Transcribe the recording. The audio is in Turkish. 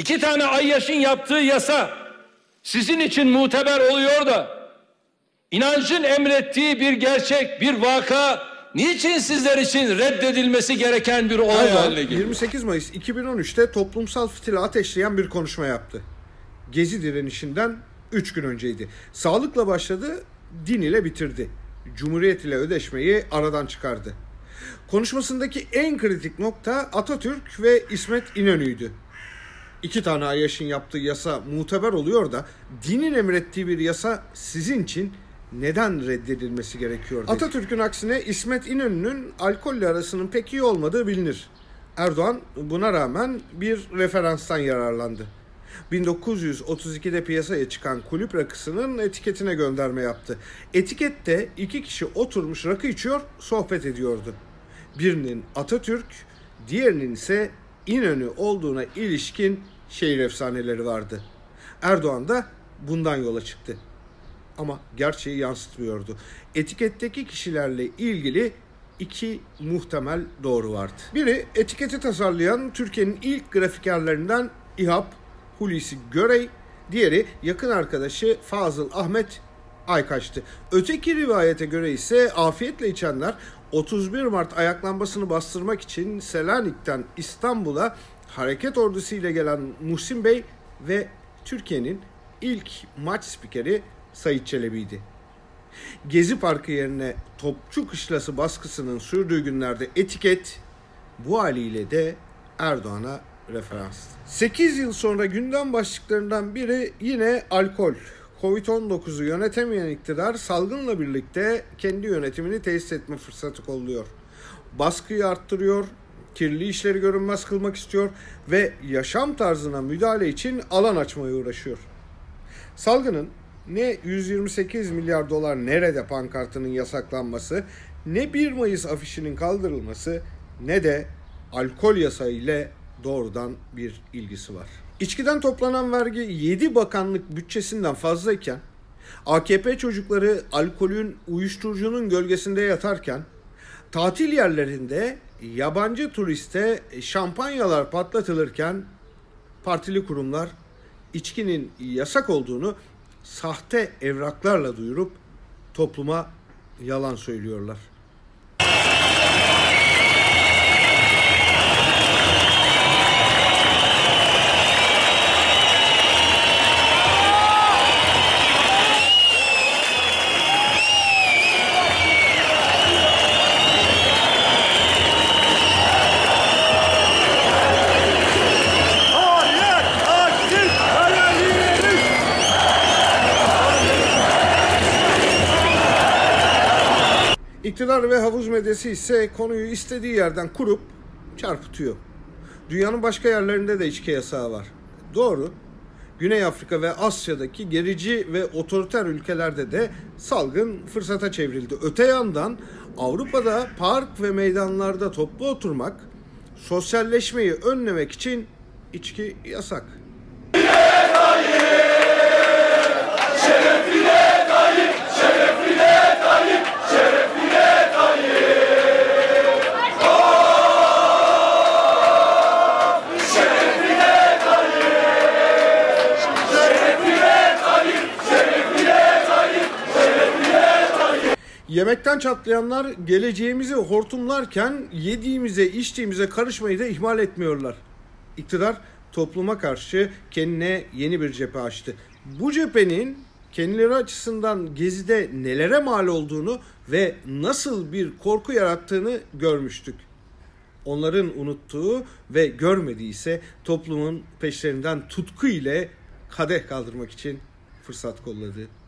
iki tane Ayyaş'ın yaptığı yasa sizin için muteber oluyor da inancın emrettiği bir gerçek, bir vaka niçin sizler için reddedilmesi gereken bir olay Erdoğan haline geliyor? 28 Mayıs 2013'te toplumsal fitili ateşleyen bir konuşma yaptı. Gezi direnişinden 3 gün önceydi. Sağlıkla başladı, din ile bitirdi. Cumhuriyet ile ödeşmeyi aradan çıkardı. Konuşmasındaki en kritik nokta Atatürk ve İsmet İnönü'ydü. İki tane Ayyaş'ın yaptığı yasa muteber oluyor da dinin emrettiği bir yasa sizin için neden reddedilmesi gerekiyor? dedi. Atatürk'ün aksine İsmet İnönü'nün alkolle arasının pek iyi olmadığı bilinir. Erdoğan buna rağmen bir referanstan yararlandı. 1932'de piyasaya çıkan kulüp rakısının etiketine gönderme yaptı. Etikette iki kişi oturmuş rakı içiyor, sohbet ediyordu. Birinin Atatürk, diğerinin ise İnönü olduğuna ilişkin şehir efsaneleri vardı. Erdoğan da bundan yola çıktı. Ama gerçeği yansıtmıyordu. Etiketteki kişilerle ilgili iki muhtemel doğru vardı. Biri etiketi tasarlayan Türkiye'nin ilk grafikerlerinden İHAP Hulusi Görey, diğeri yakın arkadaşı Fazıl Ahmet Aykaç'tı. Öteki rivayete göre ise afiyetle içenler 31 Mart ayaklanmasını bastırmak için Selanik'ten İstanbul'a hareket ordusu ile gelen Muhsin Bey ve Türkiye'nin ilk maç spikeri Sayit Çelebi'ydi. Gezi Parkı yerine Topçu Kışlası baskısının sürdüğü günlerde etiket bu haliyle de Erdoğan'a referans. 8 yıl sonra gündem başlıklarından biri yine alkol. Covid-19'u yönetemeyen iktidar salgınla birlikte kendi yönetimini tesis etme fırsatı kolluyor. Baskıyı arttırıyor, kirli işleri görünmez kılmak istiyor ve yaşam tarzına müdahale için alan açmaya uğraşıyor. Salgının ne 128 milyar dolar nerede pankartının yasaklanması, ne 1 Mayıs afişinin kaldırılması, ne de alkol yasağı ile doğrudan bir ilgisi var. İçkiden toplanan vergi 7 bakanlık bütçesinden fazlayken, AKP çocukları alkolün, uyuşturucunun gölgesinde yatarken, tatil yerlerinde yabancı turiste şampanyalar patlatılırken partili kurumlar içkinin yasak olduğunu sahte evraklarla duyurup topluma yalan söylüyorlar. İktidar ve havuz medyası ise konuyu istediği yerden kurup çarpıtıyor. Dünyanın başka yerlerinde de içki yasağı var. Doğru. Güney Afrika ve Asya'daki gerici ve otoriter ülkelerde de salgın fırsata çevrildi. Öte yandan Avrupa'da park ve meydanlarda toplu oturmak, sosyalleşmeyi önlemek için içki yasak. Yemekten çatlayanlar geleceğimizi hortumlarken yediğimize içtiğimize karışmayı da ihmal etmiyorlar. İktidar topluma karşı kendine yeni bir cephe açtı. Bu cephenin kendileri açısından gezide nelere mal olduğunu ve nasıl bir korku yarattığını görmüştük. Onların unuttuğu ve görmediği ise toplumun peşlerinden tutku ile kadeh kaldırmak için fırsat kolladı.